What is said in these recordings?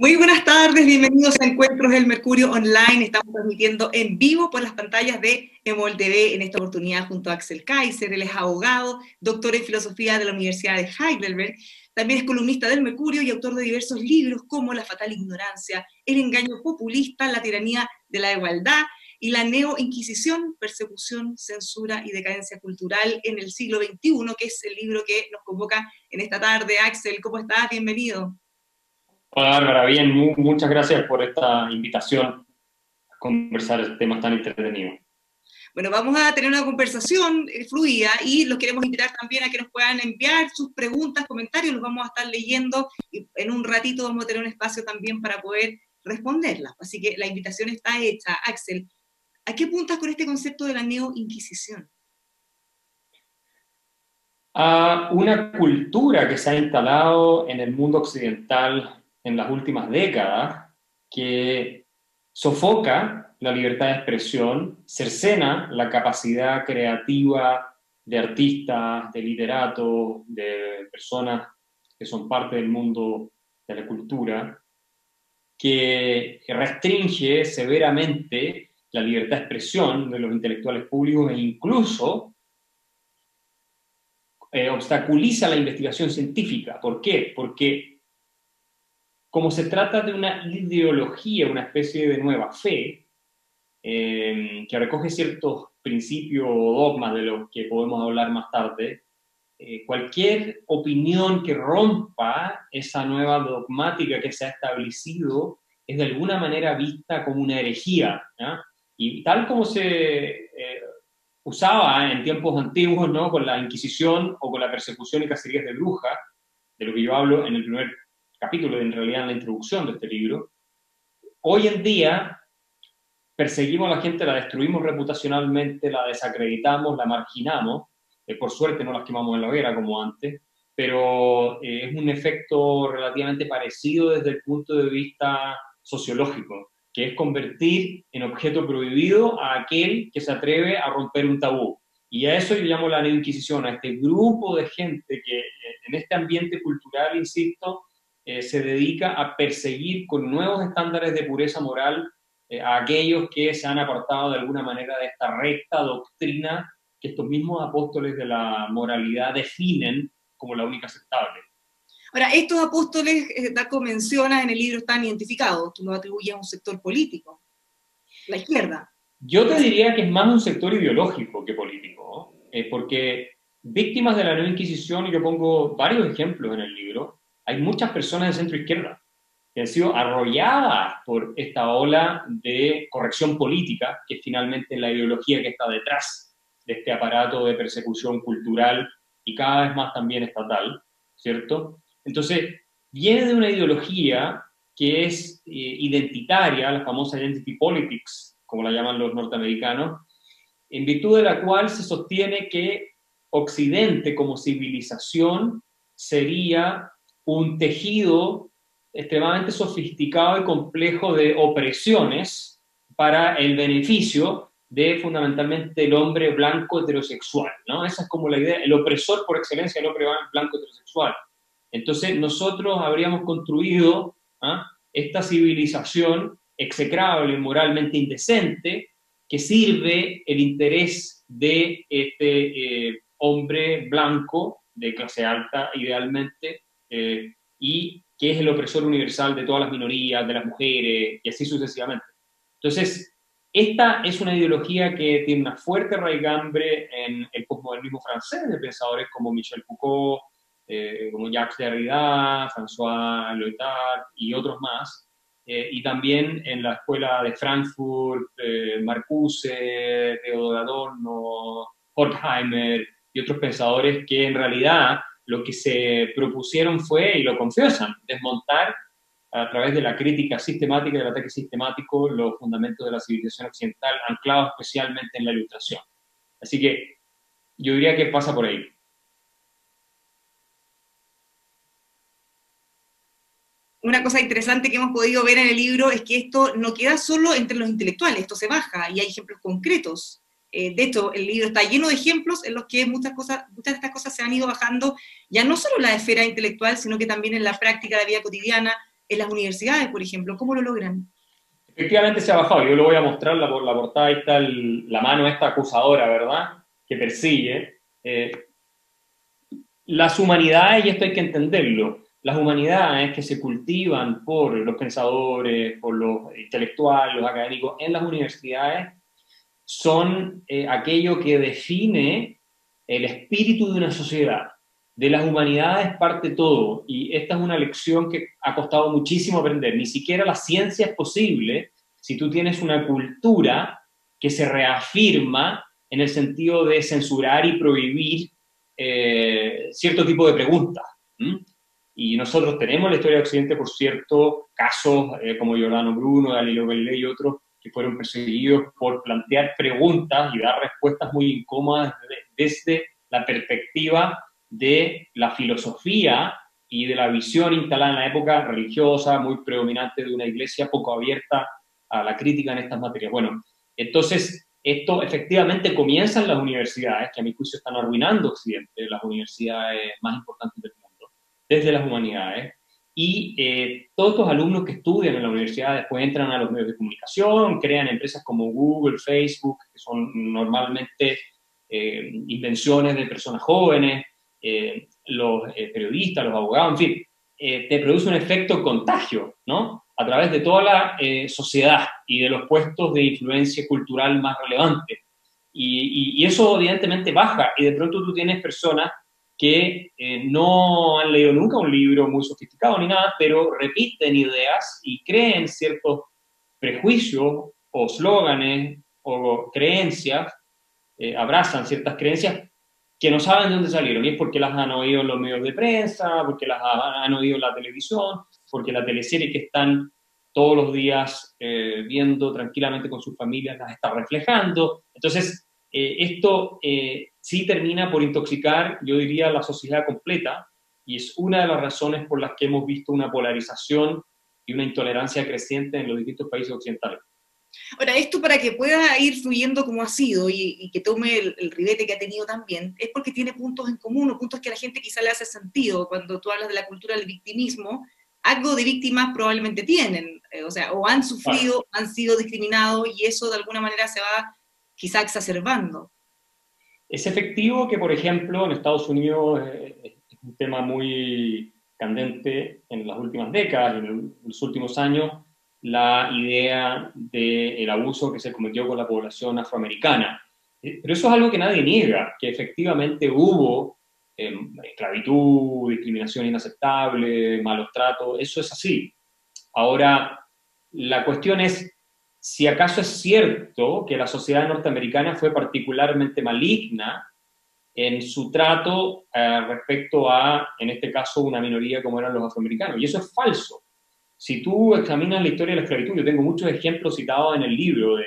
Muy buenas tardes, bienvenidos a Encuentros del Mercurio Online. Estamos transmitiendo en vivo por las pantallas de Emol TV en esta oportunidad junto a Axel Kaiser. Él es abogado, doctor en filosofía de la Universidad de Heidelberg. También es columnista del Mercurio y autor de diversos libros como La fatal ignorancia, El engaño populista, La tiranía de la igualdad y la neo-inquisición, persecución, censura y decadencia cultural en el siglo XXI, que es el libro que nos convoca en esta tarde. Axel, ¿cómo estás? Bienvenido. Hola Bárbara, bien, muchas gracias por esta invitación a conversar este temas tan entretenidos. Bueno, vamos a tener una conversación eh, fluida y los queremos invitar también a que nos puedan enviar sus preguntas, comentarios, los vamos a estar leyendo y en un ratito vamos a tener un espacio también para poder responderlas. Así que la invitación está hecha. Axel, ¿a qué puntas con este concepto de la neo-inquisición? A una cultura que se ha instalado en el mundo occidental en las últimas décadas que sofoca la libertad de expresión, cercena la capacidad creativa de artistas, de literatos, de personas que son parte del mundo de la cultura, que restringe severamente la libertad de expresión de los intelectuales públicos e incluso eh, obstaculiza la investigación científica. ¿Por qué? Porque como se trata de una ideología, una especie de nueva fe, eh, que recoge ciertos principios o dogmas de los que podemos hablar más tarde, eh, cualquier opinión que rompa esa nueva dogmática que se ha establecido es de alguna manera vista como una herejía. Y tal como se eh, usaba en tiempos antiguos, ¿no? con la Inquisición o con la persecución y cacerías de brujas, de lo que yo hablo en el primer capítulo, en realidad en la introducción de este libro, hoy en día perseguimos a la gente, la destruimos reputacionalmente, la desacreditamos, la marginamos, eh, por suerte no las quemamos en la hoguera como antes, pero eh, es un efecto relativamente parecido desde el punto de vista sociológico, que es convertir en objeto prohibido a aquel que se atreve a romper un tabú. Y a eso yo llamo la Inquisición, a este grupo de gente que eh, en este ambiente cultural, insisto, eh, se dedica a perseguir con nuevos estándares de pureza moral eh, a aquellos que se han apartado de alguna manera de esta recta doctrina que estos mismos apóstoles de la moralidad definen como la única aceptable. Ahora, estos apóstoles, eh, Daco menciona en el libro, están identificados, tú lo atribuyes a un sector político, la izquierda. Yo te diría que es más un sector ideológico que político, porque víctimas de la nueva Inquisición, y yo pongo varios ejemplos en el libro, hay muchas personas de centro izquierda que han sido arrolladas por esta ola de corrección política, que es finalmente la ideología que está detrás de este aparato de persecución cultural y cada vez más también estatal, ¿cierto? Entonces, viene de una ideología que es eh, identitaria, la famosa identity politics, como la llaman los norteamericanos, en virtud de la cual se sostiene que Occidente como civilización sería un tejido extremadamente sofisticado y complejo de opresiones para el beneficio de fundamentalmente el hombre blanco heterosexual, ¿no? Esa es como la idea, el opresor por excelencia, el hombre blanco heterosexual. Entonces nosotros habríamos construido ¿ah? esta civilización execrable, moralmente indecente, que sirve el interés de este eh, hombre blanco de clase alta, idealmente, eh, y que es el opresor universal de todas las minorías, de las mujeres, y así sucesivamente. Entonces, esta es una ideología que tiene una fuerte raigambre en el postmodernismo francés, de pensadores como Michel Foucault, eh, como Jacques Derrida, François Lyotard y otros más, eh, y también en la escuela de Frankfurt, Marcuse, Theodor Adorno, Horkheimer y otros pensadores que en realidad lo que se propusieron fue, y lo confiesan, desmontar a través de la crítica sistemática y del ataque sistemático los fundamentos de la civilización occidental, anclados especialmente en la ilustración. Así que yo diría que pasa por ahí. Una cosa interesante que hemos podido ver en el libro es que esto no queda solo entre los intelectuales, esto se baja y hay ejemplos concretos. Eh, de hecho, el libro está lleno de ejemplos en los que muchas, cosas, muchas de estas cosas se han ido bajando, ya no solo en la esfera intelectual, sino que también en la práctica de la vida cotidiana, en las universidades, por ejemplo? ¿Cómo lo logran? Efectivamente se ha bajado, yo lo voy a mostrar, la, la portada, ahí está la mano esta acusadora, ¿verdad? Que persigue. Eh, las humanidades, y esto hay que entenderlo, las humanidades que se cultivan por los pensadores, por los intelectuales, los académicos en las universidades, son eh, aquello que define el espíritu de una sociedad. De las humanidades parte todo, y esta es una lección que ha costado muchísimo aprender. Ni siquiera la ciencia es posible si tú tienes una cultura que se reafirma en el sentido de censurar y prohibir eh, cierto tipo de preguntas. Y nosotros tenemos la historia de Occidente, por cierto, casos eh, como Giordano Bruno, Galileo Galilei y otros, fueron perseguidos por plantear preguntas y dar respuestas muy incómodas desde la perspectiva de la filosofía y de la visión instalada en la época religiosa, muy predominante de una iglesia poco abierta a la crítica en estas materias. Bueno, entonces esto efectivamente comienza en las universidades, que a mi juicio están arruinando Occidente, las universidades más importantes del mundo, desde las humanidades, y eh, todos estos alumnos que estudian en la universidad después entran a los medios de comunicación, crean empresas como Google, Facebook, que son normalmente eh, invenciones de personas jóvenes, eh, los periodistas, los abogados, en fin, te produce un efecto contagio, ¿no? A través de toda la sociedad y de los puestos de influencia cultural más relevantes. Y, y, eso evidentemente baja y de pronto tú tienes personas que eh, no han leído nunca un libro muy sofisticado ni nada, pero repiten ideas y creen ciertos prejuicios o slóganes o creencias, eh, abrazan ciertas creencias que no saben de dónde salieron, y es porque las han oído los medios de prensa, porque las han oído en la televisión, porque la teleserie que están todos los días eh, viendo tranquilamente con sus familias las está reflejando. Entonces, esto sí termina por intoxicar, yo diría, la sociedad completa, y es una de las razones por las que hemos visto una polarización y una intolerancia creciente en los distintos países occidentales. Ahora, esto para que pueda ir fluyendo como ha sido y, que tome el, ribete que ha tenido también, es porque tiene puntos en común o puntos que a la gente quizá le hace sentido. Cuando tú hablas de la cultura del victimismo, algo de víctimas probablemente tienen, eh, o sea, o han sufrido, han sido discriminados y eso de alguna manera se va quizá exacerbando. Es efectivo que, por ejemplo, en Estados Unidos eh, es un tema muy candente en las últimas décadas, en los últimos años, la idea del abuso que se cometió con la población afroamericana. Eh, pero eso es algo que nadie niega, que efectivamente hubo em, esclavitud, discriminación inaceptable, malos tratos, eso es así. Ahora, la cuestión es si acaso es cierto que la sociedad norteamericana fue particularmente maligna en su trato eh, respecto a, en este caso, una minoría como eran los afroamericanos. Y eso es falso. Si tú examinas la historia de la esclavitud, yo tengo muchos ejemplos citados en el libro de,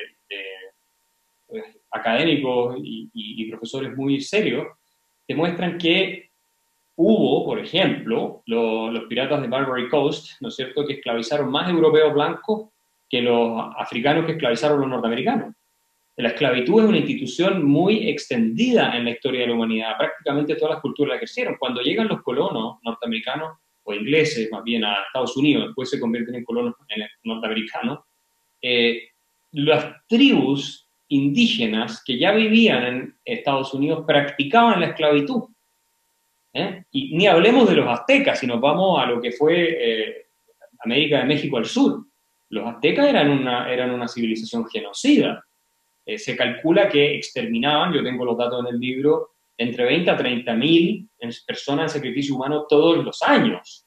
académicos y, profesores muy serios, que muestran que hubo, por ejemplo, los piratas de Barbary Coast, ¿no es cierto?, que esclavizaron más europeos blancos que los africanos que esclavizaron a los norteamericanos. La esclavitud es una institución muy extendida en la historia de la humanidad. Prácticamente todas las culturas la crecieron. Cuando llegan los colonos norteamericanos, o ingleses más bien, a Estados Unidos, después se convierten en colonos norteamericanos, eh, las tribus indígenas que ya vivían en Estados Unidos practicaban la esclavitud. ¿eh? Y ni hablemos de los aztecas, si nos vamos a lo que fue eh, América de México al sur. Los aztecas eran una, eran una civilización genocida. Eh, se calcula que exterminaban, yo tengo los datos en el libro, entre 20 a 30 mil personas en sacrificio humano todos los años,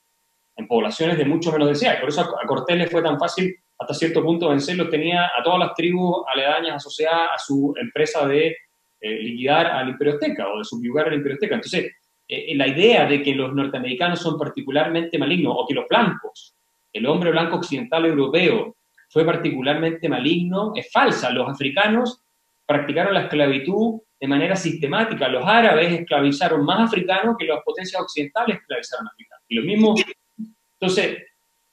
en poblaciones de mucho menos deseadas. Por eso a Cortés le fue tan fácil hasta cierto punto vencerlos, tenía a todas las tribus aledañas asociadas a su empresa de eh, liquidar al imperio azteca o de subyugar al imperio azteca. Entonces, eh, la idea de que los norteamericanos son particularmente malignos o que los blancos el hombre blanco occidental europeo fue particularmente maligno, es falsa. Los africanos practicaron la esclavitud de manera sistemática. Los árabes esclavizaron más africanos que las potencias occidentales esclavizaron africanos. Y lo mismo. Entonces.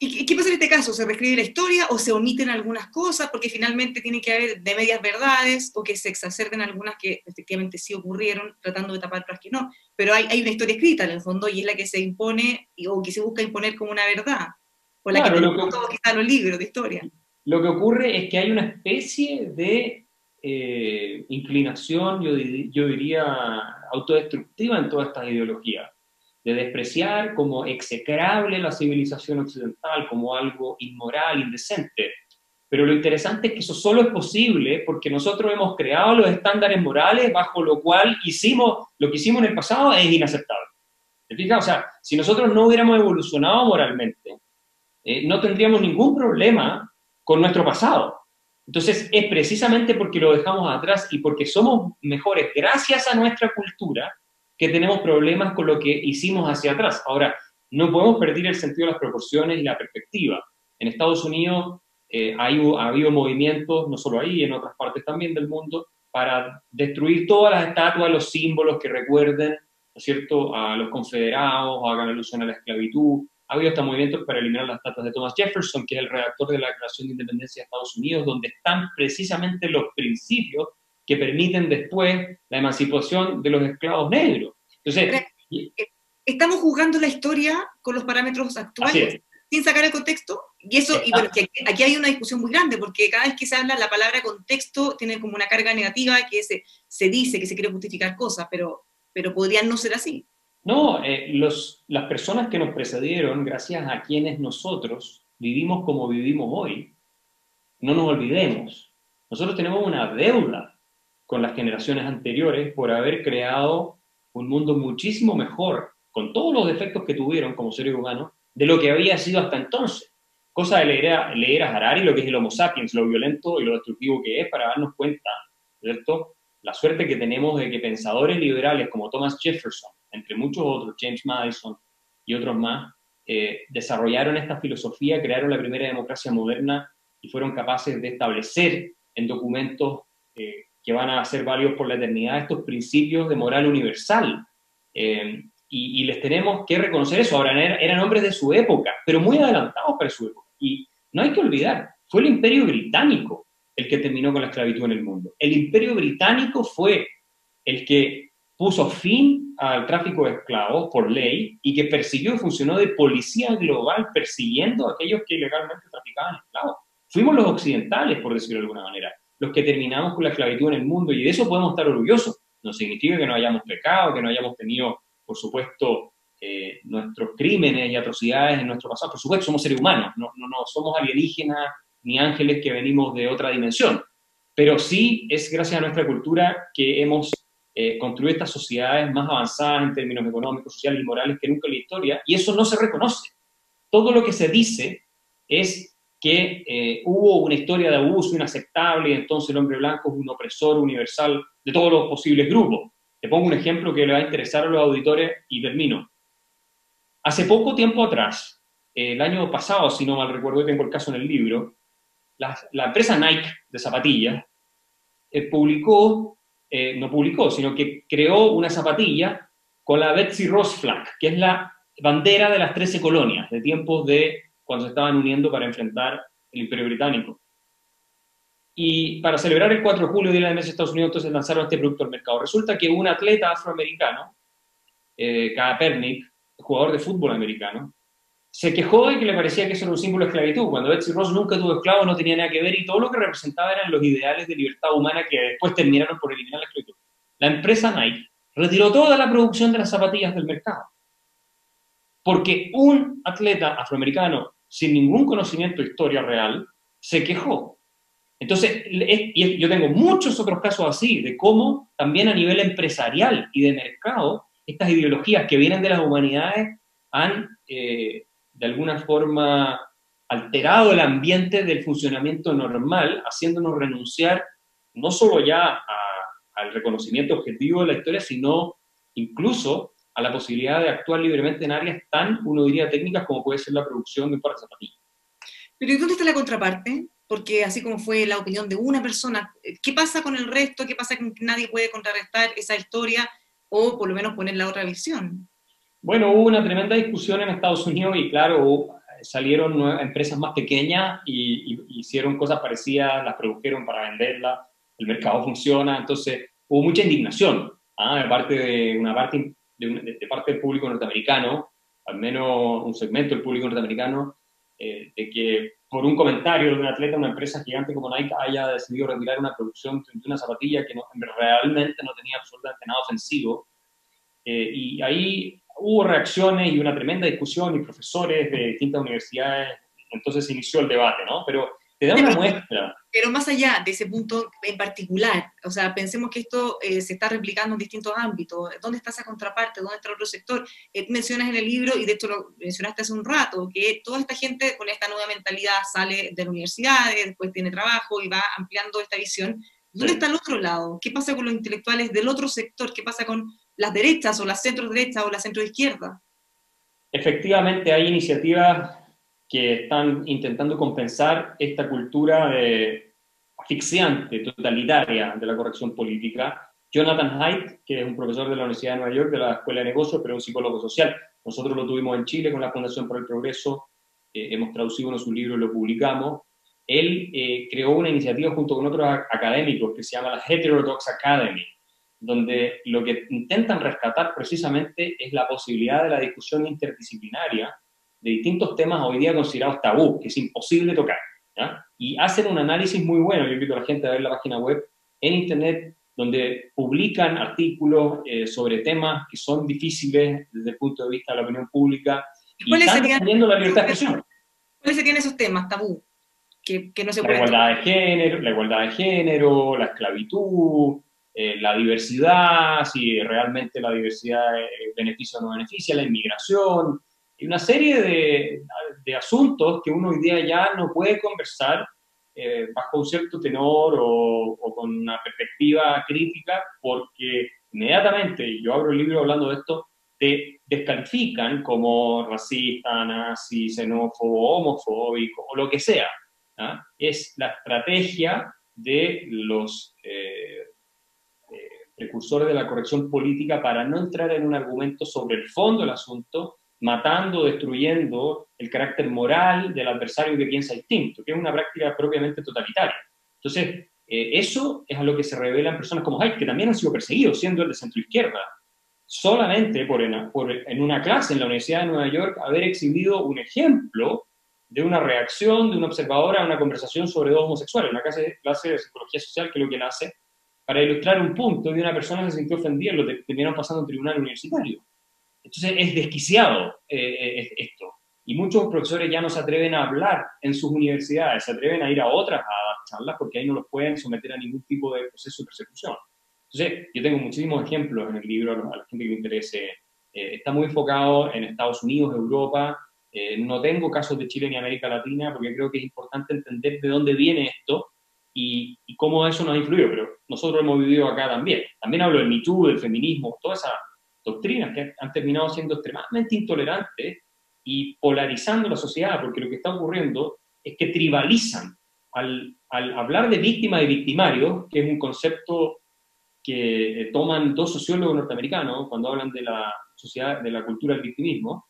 ¿Y qué pasa en este caso? ¿Se reescribe la historia o se omiten algunas cosas? Porque finalmente tiene que haber de medias verdades o que se exacerben algunas que efectivamente sí ocurrieron, tratando de tapar otras que no. Pero hay, hay una historia escrita en el fondo y es la que se impone o que se busca imponer como una verdad. O la que tenemos todos quizás los libros de historia. Lo que ocurre es que hay una especie de eh, inclinación, yo, yo diría, autodestructiva en todas estas ideologías, de despreciar como execrable la civilización occidental, como algo inmoral, indecente. Pero lo interesante es que eso solo es posible porque nosotros hemos creado los estándares morales bajo lo cual hicimos lo que hicimos en el pasado es inaceptable. ¿Te fijas? O sea, si nosotros no hubiéramos evolucionado moralmente, eh, no tendríamos ningún problema con nuestro pasado. Entonces, es precisamente porque lo dejamos atrás y porque somos mejores gracias a nuestra cultura que tenemos problemas con lo que hicimos hacia atrás. Ahora, no podemos perder el sentido de las proporciones y la perspectiva. En Estados Unidos eh, ha habido movimientos, no solo ahí, en otras partes también del mundo, para destruir todas las estatuas, los símbolos que recuerden, ¿no es cierto?, a los confederados, hagan alusión a la esclavitud, ha habido hasta movimientos para eliminar las estatuas de Thomas Jefferson, que es el redactor de la Declaración de Independencia de Estados Unidos, donde están precisamente los principios que permiten después la emancipación de los esclavos negros. Entonces, eh, estamos juzgando la historia con los parámetros actuales, sin sacar el contexto, y eso, y bueno, aquí hay una discusión muy grande, porque cada vez que se habla la palabra contexto tiene como una carga negativa que se, se dice que se quiere justificar cosas, pero, pero podrían no ser así. No, eh, los, las personas que nos precedieron, gracias a quienes nosotros vivimos como vivimos hoy, no nos olvidemos. Nosotros tenemos una deuda con las generaciones anteriores por haber creado un mundo muchísimo mejor, con todos los defectos que tuvieron como seres humanos, de lo que había sido hasta entonces. Cosa de leer a, leer a Harari lo que es el Homo sapiens, lo violento y lo destructivo que es, para darnos cuenta, ¿cierto? La suerte que tenemos de que pensadores liberales como Thomas Jefferson, entre muchos otros, James Madison y otros más, eh, desarrollaron esta filosofía, crearon la primera democracia moderna y fueron capaces de establecer en documentos eh, que van a ser válidos por la eternidad estos principios de moral universal. Eh, y, les tenemos que reconocer eso. Ahora, eran, hombres de su época, pero muy adelantados para su época. Y no hay que olvidar, fue el imperio británico el que terminó con la esclavitud en el mundo. El imperio británico fue el que puso fin al tráfico de esclavos por ley y que persiguió y funcionó de policía global persiguiendo a aquellos que ilegalmente traficaban esclavos. Fuimos los occidentales, por decirlo de alguna manera, los que terminamos con la esclavitud en el mundo y de eso podemos estar orgullosos. No significa que no hayamos pecado, que no hayamos tenido, por supuesto, eh, nuestros crímenes y atrocidades en nuestro pasado. Por supuesto, somos seres humanos, no, no, no somos alienígenas ni ángeles que venimos de otra dimensión. Pero sí es gracias a nuestra cultura que hemos eh, construir estas sociedades más avanzadas en términos económicos, sociales y morales que nunca en la historia, y eso no se reconoce. Todo lo que se dice es que eh, hubo una historia de abuso inaceptable y entonces el hombre blanco es un opresor universal de todos los posibles grupos. Te pongo un ejemplo que le va a interesar a los auditores y termino. Hace poco tiempo atrás, el año pasado, si no mal recuerdo, tengo el caso en el libro, la, empresa Nike de zapatillas eh, publicó eh, no publicó, sino que creó una zapatilla con la Betsy Ross Flag, que es la bandera de las 13 colonias, de tiempos de cuando se estaban uniendo para enfrentar el Imperio Británico. Y para celebrar el 4 de julio, Día de la Mesa de Estados Unidos, entonces lanzaron este producto al mercado. Resulta que un atleta afroamericano, eh, Kaepernick, jugador de fútbol americano, se quejó de que le parecía que eso era un símbolo de esclavitud, cuando Betsy Ross nunca tuvo esclavos, no tenía nada que ver y todo lo que representaba eran los ideales de libertad humana que después terminaron por eliminar la esclavitud. La empresa Nike retiró toda la producción de las zapatillas del mercado. Porque un atleta afroamericano sin ningún conocimiento de historia real se quejó. Entonces, y yo tengo muchos otros casos así, de cómo también a nivel empresarial y de mercado, estas ideologías que vienen de las humanidades han eh, de alguna forma alterado el ambiente del funcionamiento normal, haciéndonos renunciar no solo ya al reconocimiento objetivo de la historia, sino incluso a la posibilidad de actuar libremente en áreas tan, uno diría, técnicas como puede ser la producción de un par de zapatillas. Pero ¿y dónde está la contraparte? Porque así como fue la opinión de una persona, ¿qué pasa con el resto? ¿Qué pasa con que nadie puede contrarrestar esa historia o por lo menos poner la otra visión? Bueno, hubo una tremenda discusión en Estados Unidos y claro, salieron empresas más pequeñas y, hicieron cosas parecidas, las produjeron para venderlas, el mercado funciona, entonces hubo mucha indignación ¿ah? de parte de una parte de, parte del público norteamericano, al menos un segmento del público norteamericano, eh, de que por un comentario de un atleta de una empresa gigante como Nike haya decidido retirar una producción de una zapatilla que no, realmente no tenía absolutamente nada ofensivo. Eh, y ahí hubo reacciones y una tremenda discusión y profesores de distintas universidades, entonces inició el debate, ¿no? Pero te da una muestra. Pero más allá de ese punto en particular, o sea, pensemos que esto eh, se está replicando en distintos ámbitos. ¿Dónde está esa contraparte? ¿Dónde está otro sector? Eh, mencionas en el libro, y de hecho lo mencionaste hace un rato, que toda esta gente con esta nueva mentalidad sale de la universidad, después tiene trabajo y va ampliando esta visión. ¿Dónde está el otro lado? ¿Qué pasa con los intelectuales del otro sector? ¿Qué pasa con las derechas o las centro derechas o la centro izquierda? Efectivamente, hay iniciativas que están intentando compensar esta cultura de, asfixiante, totalitaria de la corrección política. Jonathan Haidt, que es un profesor de la Universidad de Nueva York, de la Escuela de Negocios, pero un psicólogo social. Nosotros lo tuvimos en Chile con la Fundación por el Progreso, eh, hemos traducido uno de sus y lo publicamos. Él eh, creó una iniciativa junto con otros académicos que se llama la Heterodox Academy, donde lo que intentan rescatar precisamente es la posibilidad de la discusión interdisciplinaria de distintos temas hoy día considerados tabú, que es imposible tocar. Y hacen un análisis muy bueno, yo invito a la gente a ver la página web en Internet, donde publican artículos eh, sobre temas que son difíciles desde el punto de vista de la opinión pública y están defendiendo la libertad de expresión. ¿Cuáles serían esos temas tabú? Que, que no se la igualdad de género, la igualdad de género, la esclavitud, eh, la diversidad, si realmente la diversidad beneficia o no beneficia, la inmigración, y una serie de, asuntos que uno hoy día ya no puede conversar eh, bajo un cierto tenor o, con una perspectiva crítica, porque inmediatamente, yo abro el libro hablando de esto, te descalifican como racista, nazi, xenófobo, homofóbico o lo que sea. ¿ah? Es la estrategia de los eh, eh, precursores de la corrección política para no entrar en un argumento sobre el fondo del asunto, matando, destruyendo el carácter moral del adversario que piensa distinto, que es una práctica propiamente totalitaria. Entonces, eh, eso es a lo que se revelan personas como Hayek, que también han sido perseguidos, siendo el de centroizquierda, solamente por en, por en una clase en la Universidad de Nueva York haber exhibido un ejemplo de una reacción de un observador a una conversación sobre dos homosexuales, una clase, clase de psicología social, que lo que él hace, para ilustrar un punto de una persona que se sintió ofendida, lo terminaron pasando en un tribunal universitario. Entonces es desquiciado eh, eh, esto. Y muchos profesores ya no se atreven a hablar en sus universidades, se atreven a ir a otras a dar charlas porque ahí no los pueden someter a ningún tipo de proceso de persecución. Entonces, yo tengo muchísimos ejemplos en el libro a la gente que le interese. Eh, está muy enfocado en Estados Unidos, Europa. no tengo casos de Chile ni América Latina porque creo que es importante entender de dónde viene esto y, y cómo eso nos ha influido. Pero nosotros hemos vivido acá también. También hablo del Me Too, del feminismo, toda esa doctrinas que han terminado siendo extremadamente intolerantes y polarizando la sociedad, porque lo que está ocurriendo es que tribalizan al, hablar de víctima y victimario, que es un concepto que eh, toman dos sociólogos norteamericanos cuando hablan de la sociedad, de la cultura del victimismo,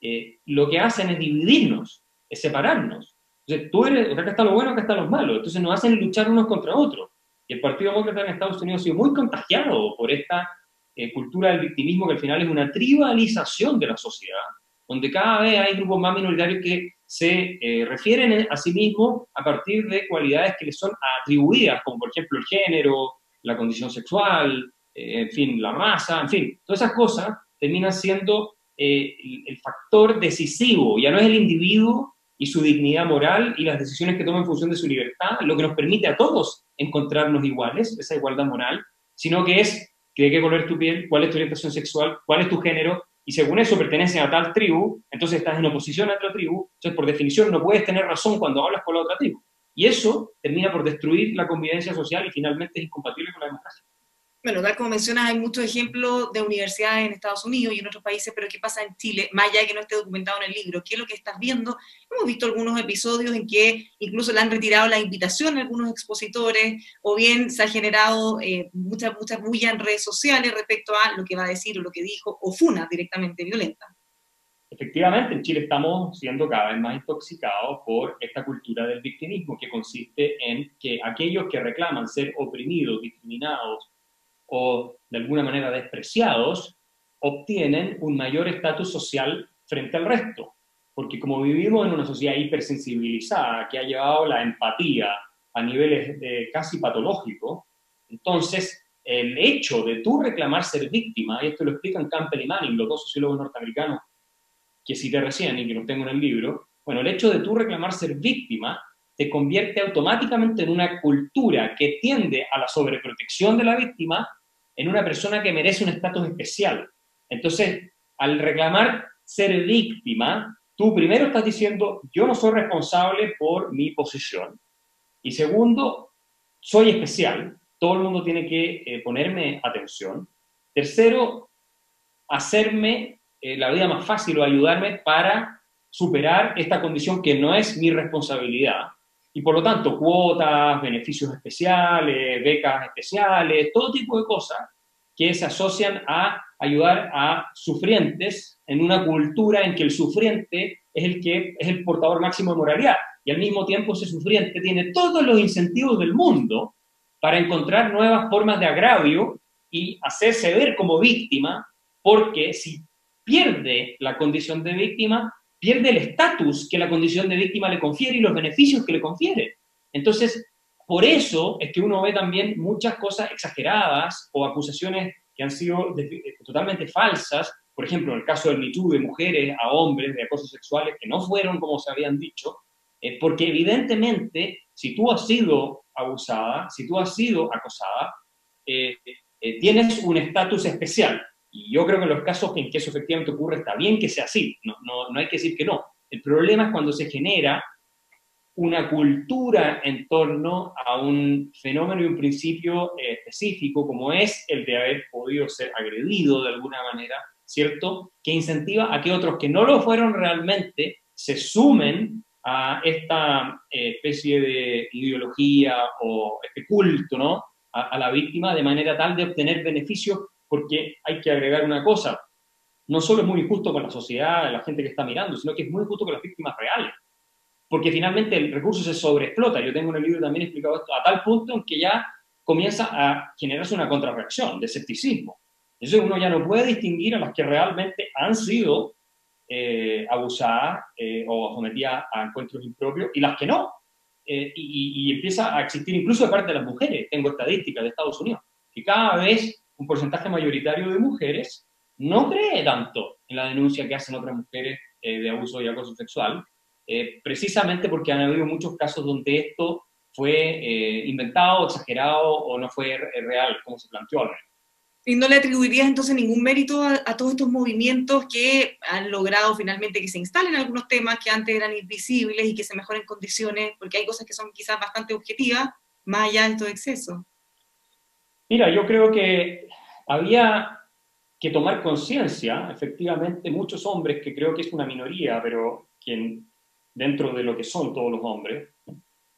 eh, lo que hacen es dividirnos, es separarnos. Entonces, tú eres, acá está lo bueno, acá están los malos. Entonces nos hacen luchar unos contra otros. Y el Partido Demócrata en Estados Unidos ha sido muy contagiado por esta eh, cultura del victimismo que al final es una tribalización de la sociedad, donde cada vez hay grupos más minoritarios que se eh, refieren a sí mismos a partir de cualidades que les son atribuidas, como por ejemplo el género, la condición sexual, eh, en fin, la raza, en fin, todas esas cosas terminan siendo el factor decisivo, ya no es el individuo y su dignidad moral y las decisiones que toma en función de su libertad, lo que nos permite a todos encontrarnos iguales, esa igualdad moral, sino que es de qué color tu piel, cuál es tu orientación sexual, cuál es tu género, y según eso perteneces a tal tribu, entonces estás en oposición a otra tribu, entonces por definición no puedes tener razón cuando hablas con la otra tribu. Y eso termina por destruir la convivencia social y finalmente es incompatible con la democracia bueno, tal como mencionas, hay muchos ejemplos de universidades en Estados Unidos y en otros países, pero ¿qué pasa en Chile? Más allá de que no esté documentado en el libro, ¿qué es lo que estás viendo? Hemos visto algunos episodios en que incluso le han retirado la invitación a algunos expositores, o bien se ha generado eh, mucha, mucha bulla en redes sociales respecto a lo que va a decir o lo que dijo, o funa directamente violenta. Efectivamente, en Chile estamos siendo cada vez más intoxicados por esta cultura del victimismo, que consiste en que aquellos que reclaman ser oprimidos, discriminados, o de alguna manera despreciados, obtienen un mayor estatus social frente al resto. porque como vivimos en una sociedad hipersensibilizada que ha llevado la empatía a niveles casi patológicos, entonces el hecho de tú reclamar ser víctima, y esto lo explican Campbell y Manning, los dos sociólogos norteamericanos que cité recién y que los tengo en el libro, bueno, el hecho de tú reclamar ser víctima te convierte automáticamente en una cultura que tiende a la sobreprotección de la víctima en una persona que merece un estatus especial. Entonces, al reclamar ser víctima, tú primero estás diciendo, yo no soy responsable por mi posición. Y segundo, soy especial, todo el mundo tiene que eh, ponerme atención. Tercero, hacerme eh, la vida más fácil o ayudarme para superar esta condición que no es mi responsabilidad. Y por lo tanto, cuotas, beneficios especiales, becas especiales, todo tipo de cosas que se asocian a ayudar a sufrientes en una cultura en que el sufriente es el que es el portador máximo de moralidad. Y al mismo tiempo ese sufriente tiene todos los incentivos del mundo para encontrar nuevas formas de agravio y hacerse ver como víctima, porque si pierde la condición de víctima, pierde el estatus que la condición de víctima le confiere y los beneficios que le confiere. Entonces, por eso es que uno ve también muchas cosas exageradas o acusaciones que han sido totalmente falsas, por ejemplo, en el caso del MeToo de mujeres a hombres de acosos sexuales que no fueron como se habían dicho, eh, porque evidentemente si tú has sido abusada, si tú has sido acosada, eh, eh, tienes un estatus especial. Y yo creo que en los casos en que eso efectivamente ocurre está bien que sea así, no, no, no hay que decir que no. El problema es cuando se genera una cultura en torno a un fenómeno y un principio eh, específico, como es el de haber podido ser agredido de alguna manera, ¿cierto? Que incentiva a que otros que no lo fueron realmente se sumen a esta eh, especie de ideología o este culto, ¿no? A, a la víctima de manera tal de obtener beneficios porque hay que agregar una cosa, no solo es muy injusto con la sociedad, la gente que está mirando, sino que es muy injusto con las víctimas reales, porque finalmente el recurso se sobreexplota. Yo tengo en el libro también explicado esto, a tal punto en que ya comienza a generarse una contrarreacción de escepticismo. Entonces uno ya no puede distinguir a las que realmente han sido eh, abusadas eh, o sometidas a encuentros impropios y las que no. Eh, y, y, empieza a existir incluso de parte de las mujeres. Tengo estadísticas de Estados Unidos, que cada vez un porcentaje mayoritario de mujeres no cree tanto en la denuncia que hacen otras mujeres eh, de abuso y acoso sexual, eh, precisamente porque han habido muchos casos donde esto fue eh, inventado, exagerado o no fue real, como se planteó al ¿Y no le atribuirías entonces ningún mérito a, a, todos estos movimientos que han logrado finalmente que se instalen algunos temas que antes eran invisibles y que se mejoren condiciones? Porque hay cosas que son quizás bastante objetivas, más allá de estos excesos. Mira, yo creo que había que tomar conciencia, efectivamente, muchos hombres, que creo que es una minoría, pero quien, dentro de lo que son todos los hombres,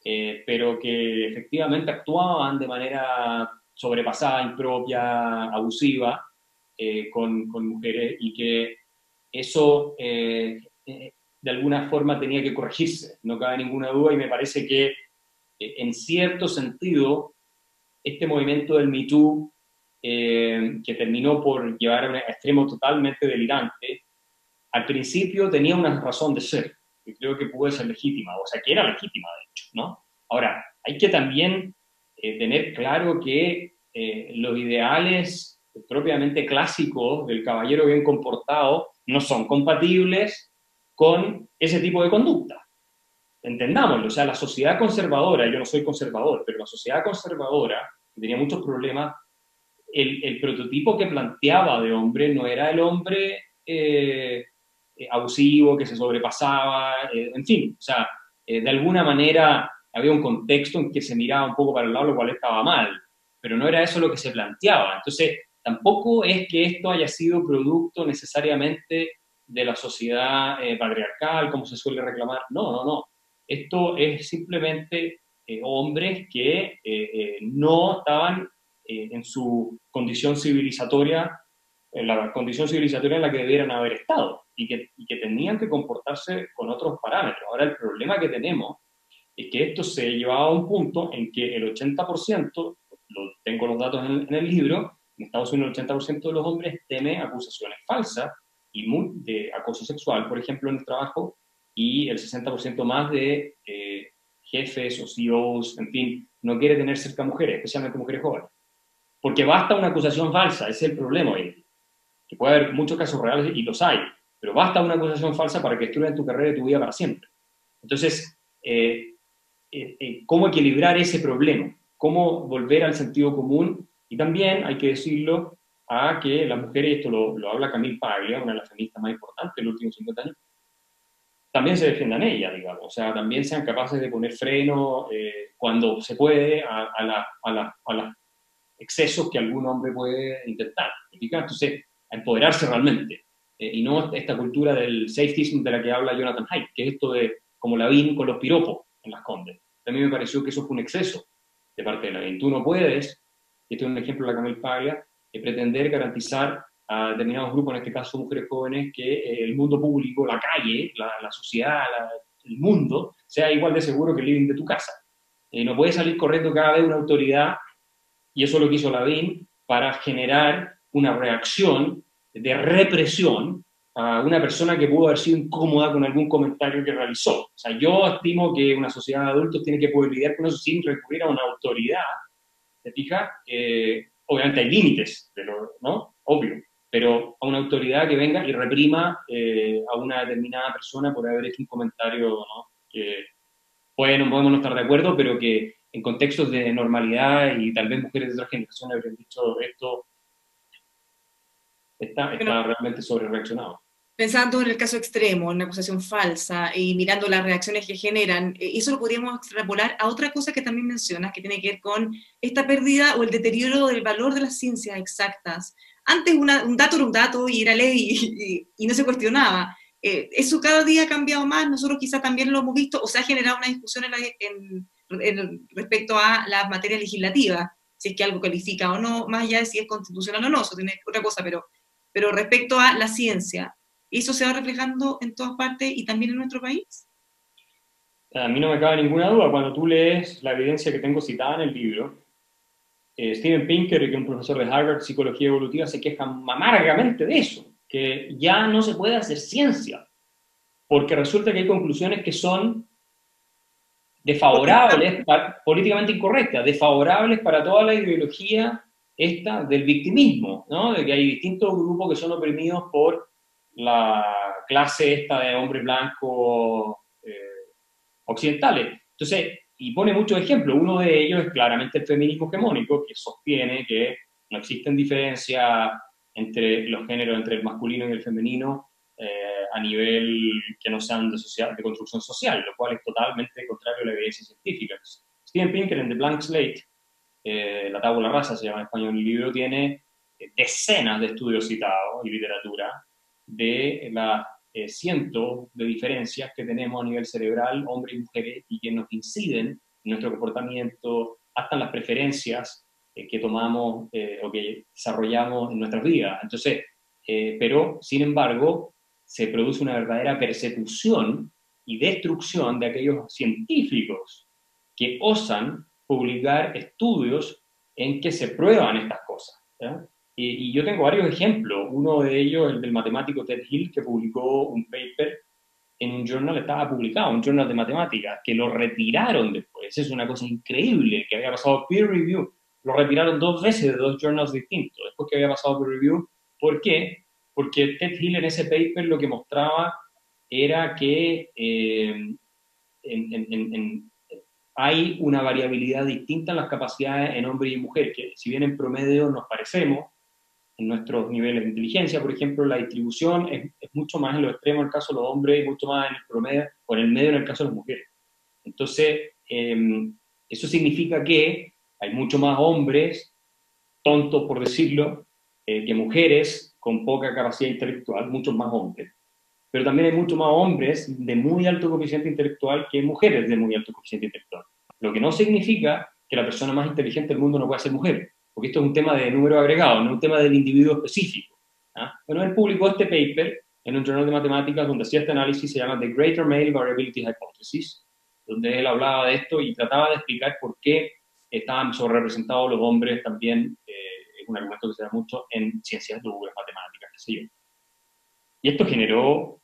eh, pero que efectivamente actuaban de manera sobrepasada, impropia, abusiva eh, con, con, mujeres y que eso eh, eh de alguna forma tenía que corregirse, no cabe ninguna duda y me parece que eh, en cierto sentido este movimiento del Me Too, eh, que terminó por llevar a un totalmente delirante, al principio tenía una razón de ser, que creo que pudo ser legítima, o sea, que era legítima, de hecho, ¿no? Ahora, hay que también eh, tener claro que eh, los ideales propiamente clásicos del caballero bien comportado no son compatibles con ese tipo de conducta. Entendámoslo, o sea, la sociedad conservadora, yo no soy conservador, pero la sociedad conservadora tenía muchos problemas, el, el prototipo que planteaba de hombre no era el hombre eh, eh abusivo, que se sobrepasaba, eh, en fin, o sea, eh, de alguna manera había un contexto en que se miraba un poco para el lado, lo cual estaba mal, pero no era eso lo que se planteaba. Entonces, tampoco es que esto haya sido producto necesariamente de la sociedad patriarcal, como se suele reclamar, no, no, no. Esto es simplemente eh, hombres que eh, eh, no estaban en su condición civilizatoria, en la condición civilizatoria en la que debieran haber estado y que, y que tenían que comportarse con otros parámetros. Ahora, el problema que tenemos es que esto se llevaba a un punto en que el 80%, lo, tengo los datos en, en, el libro, en Estados Unidos el 80% de los hombres teme acusaciones falsas y muy, de acoso sexual, por ejemplo, en el trabajo, y el 60% más de eh, jefes o CEOs, en fin, no quiere tener cerca mujeres, especialmente mujeres jóvenes. Porque basta una acusación falsa, ese es el problema hoy. Que puede haber muchos casos reales y los hay, pero basta una acusación falsa para que destruyan tu carrera y tu vida para siempre. Entonces, eh, eh, eh, ¿cómo equilibrar ese problema? ¿Cómo volver al sentido común? Y también hay que decirlo a que las mujeres, esto lo, lo habla Camille Paglia, una de las feministas más importantes de los últimos 50 años, también se defiendan ellas, digamos, o sea, también sean capaces de poner freno eh, cuando se puede a, a, los excesos que algún hombre puede intentar. Entonces, a empoderarse realmente. Eh, y no esta cultura del safetyism de la que habla Jonathan Haidt, que es esto de como la vin con los piropos en las condes. Mí me pareció que eso fue un exceso de parte de la VIN. Tú no puedes, este es un ejemplo de la Camille Paglia, de pretender garantizar a determinados grupos, en este caso mujeres jóvenes, que eh, el mundo público, la calle, la, sociedad, el mundo, sea igual de seguro que el living de tu casa. Eh, no puede salir corriendo cada vez una autoridad, y eso es lo que hizo Lavín, para generar una reacción de represión a una persona que pudo haber sido incómoda con algún comentario que realizó. O sea, yo estimo que una sociedad de adultos tiene que poder lidiar con eso sin recurrir a una autoridad. ¿Te fijas? Eh, obviamente hay límites, pero, ¿no? Obvio pero a una autoridad que venga y reprima eh, a una determinada persona por haber hecho un comentario ¿no? que puede, no podemos no estar de acuerdo, pero que en contextos de normalidad y tal vez mujeres de otra generación habrían dicho esto está, está realmente sobre reaccionado. Pensando en el caso extremo, en una acusación falsa y mirando las reacciones que generan, eh, eso lo podríamos extrapolar a otra cosa que también mencionas, que tiene que ver con esta pérdida o el deterioro del valor de las ciencias exactas antes un dato era un dato y era ley y, no se cuestionaba. Eh, eso cada día ha cambiado más, nosotros quizá también lo hemos visto, o se ha generado una discusión en respecto a la materia legislativa, si es que algo califica o no, más allá de si es constitucional o no, eso tiene otra cosa, pero, pero respecto a la ciencia, ¿eso se va reflejando en todas partes y también en nuestro país? A mí no me cabe ninguna duda, cuando tú lees la evidencia que tengo citada en el libro, eh, Steven Pinker, que es un profesor de Harvard, Psicología Evolutiva, se queja amargamente de eso, que ya no se puede hacer ciencia, porque resulta que hay conclusiones que son desfavorables, políticamente incorrectas, desfavorables para toda la ideología esta del victimismo, ¿no? de que hay distintos grupos que son oprimidos por la clase esta de hombres blancos eh, occidentales. Entonces, y pone muchos ejemplos. Uno de ellos es claramente el feminismo hegemónico, que sostiene que no existen diferencias entre los géneros, entre el masculino y el femenino, eh, a nivel que no sean de, social, de construcción social, lo cual es totalmente contrario a la evidencia científica. Steven Pinker en The Blank Slate, eh, La tabla rasa se llama en español el libro, tiene eh, decenas de estudios citados y literatura de la eh, cientos de diferencias que tenemos a nivel cerebral, hombres y mujeres, y que nos inciden en nuestro comportamiento, hasta en las preferencias eh, que tomamos eh, o que desarrollamos en nuestras vidas. Entonces, pero, sin embargo, se produce una verdadera persecución y destrucción de aquellos científicos que osan publicar estudios en que se prueban estas cosas. Y, yo tengo varios ejemplos. Uno de ellos, el del matemático Ted Hill, que publicó un paper en un journal, estaba publicado, un journal de matemáticas, que lo retiraron después. Es una cosa increíble, que había pasado peer review. Lo retiraron dos veces de dos journals distintos, después que había pasado peer review. ¿Por qué? Porque Ted Hill en ese paper lo que mostraba era que eh, hay una variabilidad distinta en las capacidades en hombres y mujeres, que si bien en promedio nos parecemos, en nuestros niveles de inteligencia, por ejemplo, la distribución es, mucho más en lo extremo en el caso de los hombres y mucho más en el promedio o en el medio en el caso de las mujeres. Entonces, em, eso significa que hay mucho más hombres, tontos por decirlo, eh, que mujeres con poca capacidad intelectual, muchos más hombres. Pero también hay muchos más hombres de muy alto coeficiente intelectual que mujeres de muy alto coeficiente intelectual. Lo que no significa que la persona más inteligente del mundo no pueda ser mujer porque esto es un tema de número agregado, no un tema del individuo específico. ¿ah? Bueno, él publicó este paper en un journal de matemáticas donde hacía este análisis, se llama The Greater Male Variability Hypothesis, donde él hablaba de esto y trataba de explicar por qué estaban sobrerepresentados los hombres también, eh, es un argumento que se da mucho en ciencias duras, matemáticas, qué sé yo. Y esto generó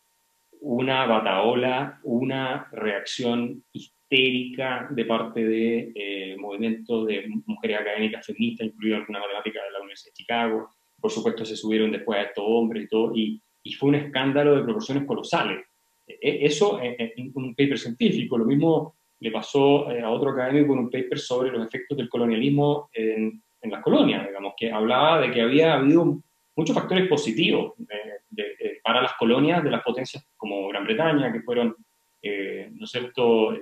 una bataola, una reacción histérica de parte de eh, movimientos de mujeres académicas feministas, incluida alguna matemática de la Universidad de Chicago. Por supuesto, se subieron después a estos hombres y todo, y, y fue un escándalo de proporciones colosales. E, e, eso en un paper científico, lo mismo le pasó eh, a otro académico con un paper sobre los efectos del colonialismo en, en las colonias, digamos, que hablaba de que había habido muchos factores positivos eh, para las colonias de las potencias como Gran Bretaña, que fueron, eh, ¿no es cierto?,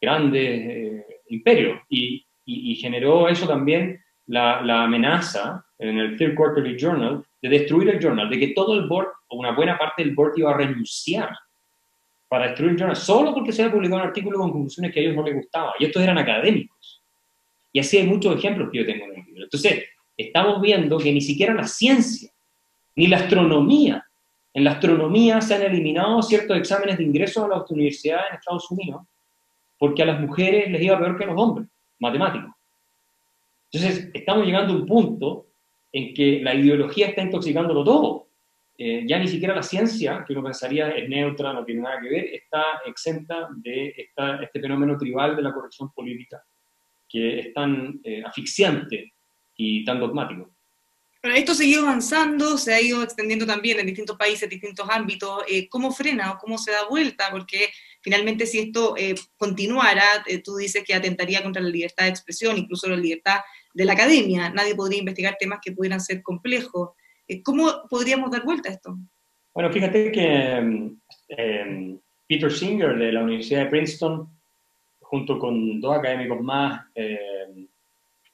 grandes imperios, y, generó eso también la, la, amenaza en el Third Quarterly Journal de destruir el journal, de que todo el board, o una buena parte del board iba a renunciar para destruir el journal solo porque se había publicado un artículo con conclusiones que a ellos no les gustaban. Y estos eran académicos. Y así hay muchos ejemplos que yo tengo en el libro. Entonces, estamos viendo que ni siquiera la ciencia, ni la astronomía, en la astronomía se han eliminado ciertos exámenes de ingreso a las universidades en Estados Unidos porque a las mujeres les iba peor que a los hombres, matemáticos. Entonces, estamos llegando a un punto en que la ideología está intoxicándolo todo. Eh, ya ni siquiera la ciencia, que uno pensaría es neutra, no tiene nada que ver, está exenta de este fenómeno tribal de la corrección política, que es tan eh, asfixiante y tan dogmático. Bueno, esto ido avanzando, se ha ido extendiendo también en distintos países, distintos ámbitos. Eh, ¿Cómo frena o cómo se da vuelta? Porque finalmente si esto continuara, tú dices que atentaría contra la libertad de expresión, incluso la libertad de la academia. Nadie podría investigar temas que pudieran ser complejos. Eh, ¿Cómo podríamos dar vuelta a esto? Bueno, fíjate que em, Peter Singer de la Universidad de Princeton, junto con dos académicos más, em,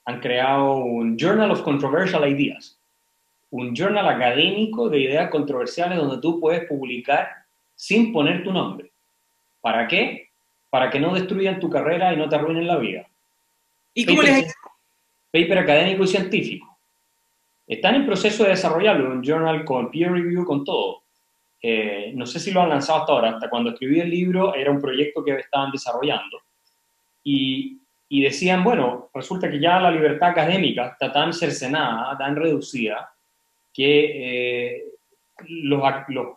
han creado un Journal of Controversial Ideas, un journal académico de ideas controversiales donde tú puedes publicar sin poner tu nombre. ¿Para qué? Para que no destruyan tu carrera y no te arruinen la vida. ¿Y cómo paper, les Paper académico y científico. Están en proceso de desarrollarlo, un journal con peer review, con todo. Eh, no sé si lo han lanzado hasta ahora, hasta cuando escribí el libro era un proyecto que estaban desarrollando. Y, y decían, bueno, resulta que ya la libertad académica está tan cercenada, tan reducida, que eh, los, los,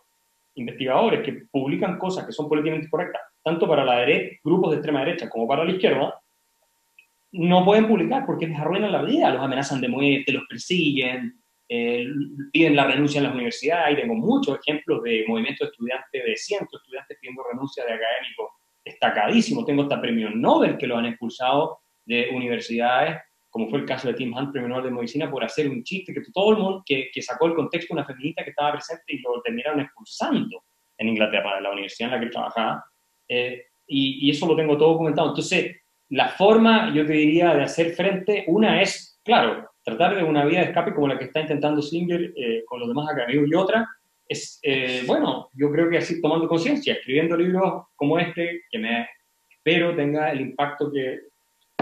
investigadores que publican cosas que son políticamente correctas, tanto para la derecha, grupos de extrema derecha como para la izquierda, no pueden publicar porque les arruinan la vida, los amenazan de muerte, los persiguen, eh, piden la renuncia en las universidades. Y tengo muchos ejemplos de movimientos de estudiantes, de cientos de estudiantes pidiendo renuncia de académicos destacadísimos. Tengo hasta premios Nobel que lo han expulsado de universidades, como fue el caso de Tim Hunt, premio Nobel de Medicina, por hacer un chiste que todo el mundo, que, que sacó el contexto una feminista que estaba presente y lo terminaron expulsando en Inglaterra, de la universidad en la que trabajaba. Eh, y, y, eso lo tengo todo comentado. Entonces, la forma, yo te diría, de hacer frente, una es, claro, tratar de una vía de escape como la que está intentando Singer eh, con los demás académicos y otra es, eh, bueno, yo creo que así tomando conciencia, escribiendo libros como este, que me espero tenga el impacto que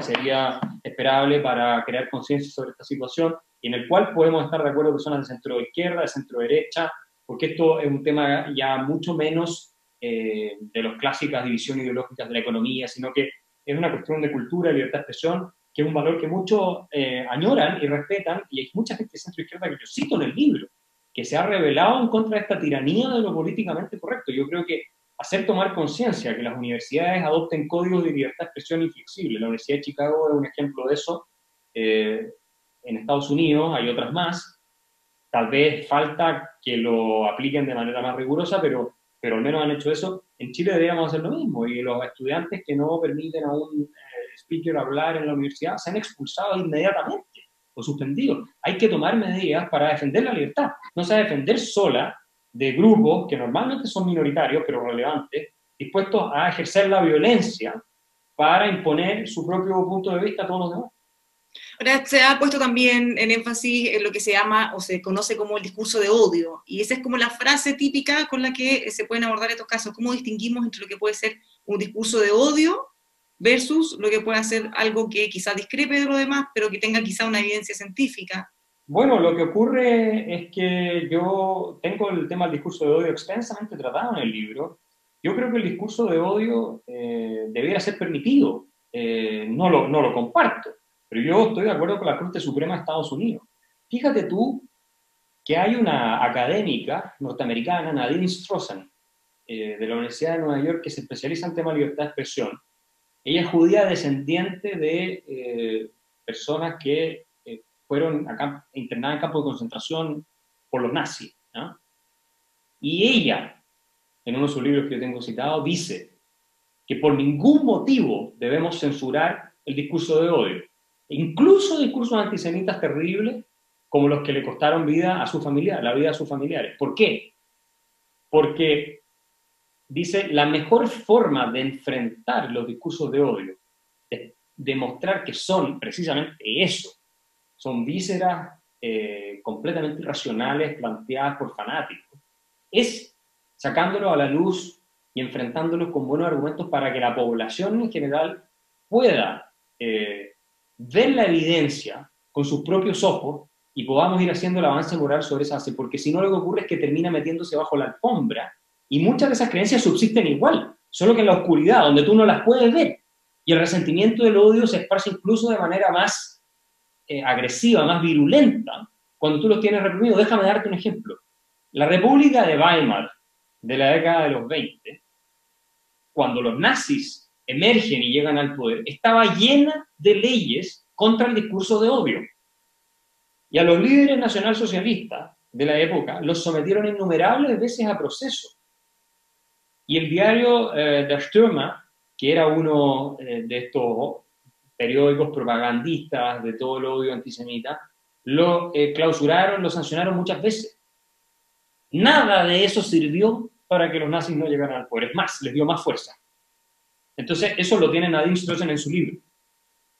sería esperable para crear conciencia sobre esta situación y en el cual podemos estar de acuerdo personas de centro izquierda, de centro derecha, porque esto es un tema ya mucho menos eh, de las clásicas divisiones ideológicas de la economía, sino que es una cuestión de cultura, libertad de expresión, que es un valor que muchos eh, añoran y respetan, y hay mucha gente de centro izquierda que yo cito en el libro, que se ha revelado en contra de esta tiranía de lo políticamente correcto. Yo creo que hacer tomar conciencia que las universidades adopten códigos de libertad de expresión inflexibles. La Universidad de Chicago es un ejemplo de eso. Eh, en Estados Unidos hay otras más. Tal vez falta que lo apliquen de manera más rigurosa, pero, pero al menos han hecho eso. En Chile deberíamos hacer lo mismo y los estudiantes que no permiten a un eh, speaker hablar en la universidad se han expulsado inmediatamente o suspendido. Hay que tomar medidas para defender la libertad, no se defender sola de grupos que normalmente son minoritarios pero relevantes, dispuestos a ejercer la violencia para imponer su propio punto de vista a todos los demás. Ahora, se ha puesto también en énfasis en lo que se llama o se conoce como el discurso de odio, y esa es como la frase típica con la que se pueden abordar estos casos. ¿Cómo distinguimos entre lo que puede ser un discurso de odio versus lo que puede ser algo que quizá discrepe de lo demás, pero que tenga quizá una evidencia científica? Bueno, lo que ocurre es que yo tengo el tema del discurso de odio extensamente tratado en el libro. Yo creo que el discurso de odio eh, debiera ser permitido. Eh, no, lo, no lo comparto pero yo estoy de acuerdo con la Corte Suprema de Estados Unidos. Fíjate tú que hay una académica norteamericana, Nadine Strossen, eh, de la Universidad de Nueva York que se especializa en temas de libertad de expresión. Ella es judía descendiente de eh, personas que fueron internadas en campos de concentración por los nazis. Y ella, en uno de sus libros que yo tengo citado, dice que por ningún motivo debemos censurar el discurso de odio, incluso discursos antisemitas terribles como los que le costaron vida a su familia, la vida a sus familiares. ¿Por qué? Porque dice, la mejor forma de enfrentar los discursos de odio es demostrar que son precisamente eso, son vísceras eh, completamente irracionales planteadas por fanáticos, es sacándolo a la luz y enfrentándolos con buenos argumentos para que la población en general pueda eh, ver la evidencia con sus propios ojos y podamos ir haciendo el avance moral sobre esa base, porque si no lo que ocurre es que termina metiéndose bajo la alfombra y muchas de esas creencias subsisten igual, solo que en la oscuridad, donde tú no las puedes ver. Y el resentimiento del odio se esparce incluso de manera más eh, agresiva, más virulenta, cuando tú los tienes reprimidos. Déjame darte un ejemplo. La República de Weimar, de la década de los 20, cuando los nazis emergen y llegan al poder, estaba llena de leyes contra el discurso de odio. Y a los líderes nacionalsocialistas de la época los sometieron innumerables veces a proceso. Y el diario eh, Der Stürmer, que era uno eh, de estos periódicos propagandistas de todo el odio antisemita, lo eh, clausuraron, lo sancionaron muchas veces. Nada de eso sirvió para que los nazis no llegaran al poder. Es más, les dio más fuerza. Entonces, eso lo tiene Nadine Strossen en su libro.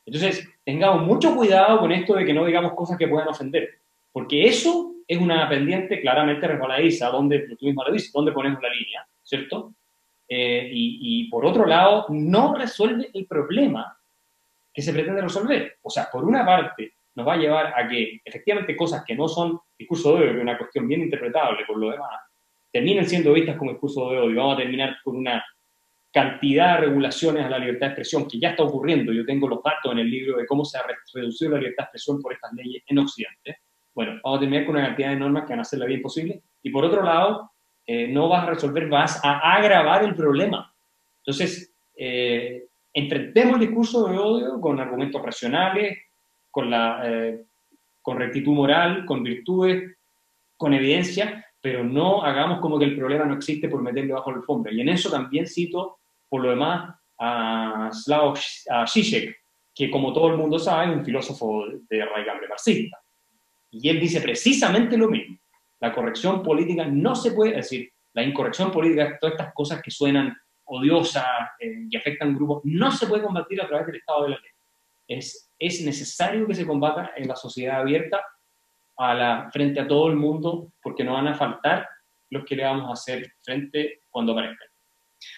Entonces, tengamos mucho cuidado con esto de que no digamos cosas que puedan ofender, porque eso es una pendiente claramente resbaladiza, donde tú mismo lo dices, donde ponemos la línea, ¿cierto? Eh, y, y por otro lado, no resuelve el problema que se pretende resolver. O sea, por una parte, nos va a llevar a que efectivamente cosas que no son discurso de odio, que es una cuestión bien interpretable por lo demás, terminen siendo vistas como discurso de odio. Vamos a terminar con una cantidad de regulaciones a la libertad de expresión que ya está ocurriendo. Yo tengo los datos en el libro de cómo se ha reducido la libertad de expresión por estas leyes en Occidente. Bueno, vamos a terminar con una cantidad de normas que van a hacer la vida imposible. Y por otro lado, eh, no vas a resolver, vas a agravar el problema. Entonces, eh, enfrentemos el discurso de odio con argumentos racionales, con, la, eh, con rectitud moral, con virtudes, con evidencia, pero no hagamos como que el problema no existe por meterle bajo la alfombra. Y en eso también cito por lo demás, a Slavoj Žižek, que como todo el mundo sabe, es un filósofo de raigambre marxista. Y él dice precisamente lo mismo. La corrección política no se puede, decir, la incorrección política, todas estas cosas que suenan odiosas eh, y afectan grupos, no se puede combatir a través del Estado de la ley. Es, es necesario que se combata en la sociedad abierta a la, frente a todo el mundo, porque no van a faltar los que le vamos a hacer frente cuando aparezcan.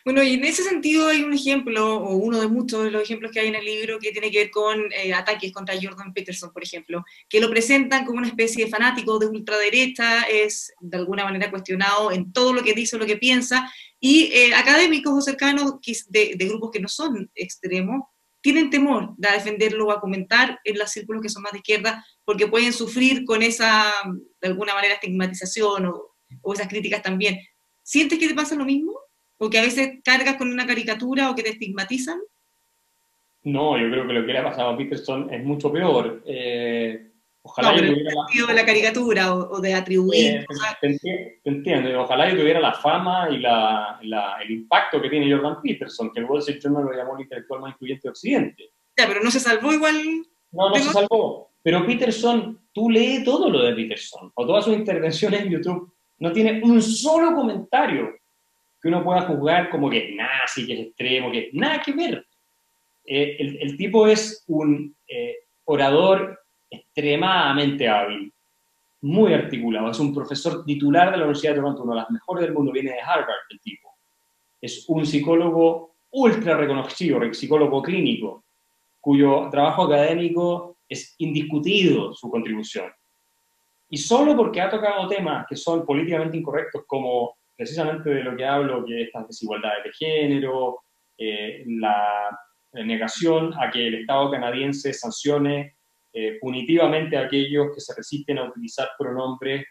Bueno, y en ese sentido hay un ejemplo, o uno de muchos de los ejemplos que hay en el libro, que tiene que ver con eh, ataques contra Jordan Peterson, por ejemplo, que lo presentan como una especie de fanático de ultraderecha, es de alguna manera cuestionado en todo lo que dice o lo que piensa, y eh, académicos o cercanos de, de, grupos que no son extremos tienen temor de defenderlo o a comentar en los círculos que son más de izquierda, porque pueden sufrir con esa, de alguna manera, estigmatización o, o esas críticas también. ¿Sientes que te pasa lo mismo? O que a veces cargas con una caricatura o que te estigmatizan? No, yo creo que lo que le ha pasado a Peterson es mucho peor. Eh, ojalá yo tuviera la... de la caricatura o, de atribuir. Eh, te, entiendo, ojalá yo tuviera la fama y la, el impacto que tiene Jordan Peterson, que el Wall Street Journal lo llamó el intelectual más influyente de Occidente. Ya, pero no se salvó igual. No, no se salvó. Pero Peterson, tú lees todo lo de Peterson, o todas sus intervenciones en YouTube, no tiene un solo comentario que uno pueda juzgar como que es nazi, que es extremo, que nada que ver. Eh, el, tipo es un eh, orador extremadamente hábil, muy articulado, es un profesor titular de la Universidad de Toronto, uno de los mejores del mundo, viene de Harvard el tipo. Es un psicólogo ultra reconocido, psicólogo clínico, cuyo trabajo académico es indiscutido su contribución. Y solo porque ha tocado temas que son políticamente incorrectos como precisamente de lo que hablo, que estas desigualdades de género, eh, la negación a que el Estado canadiense sancione eh, punitivamente a aquellos que se resisten a utilizar pronombres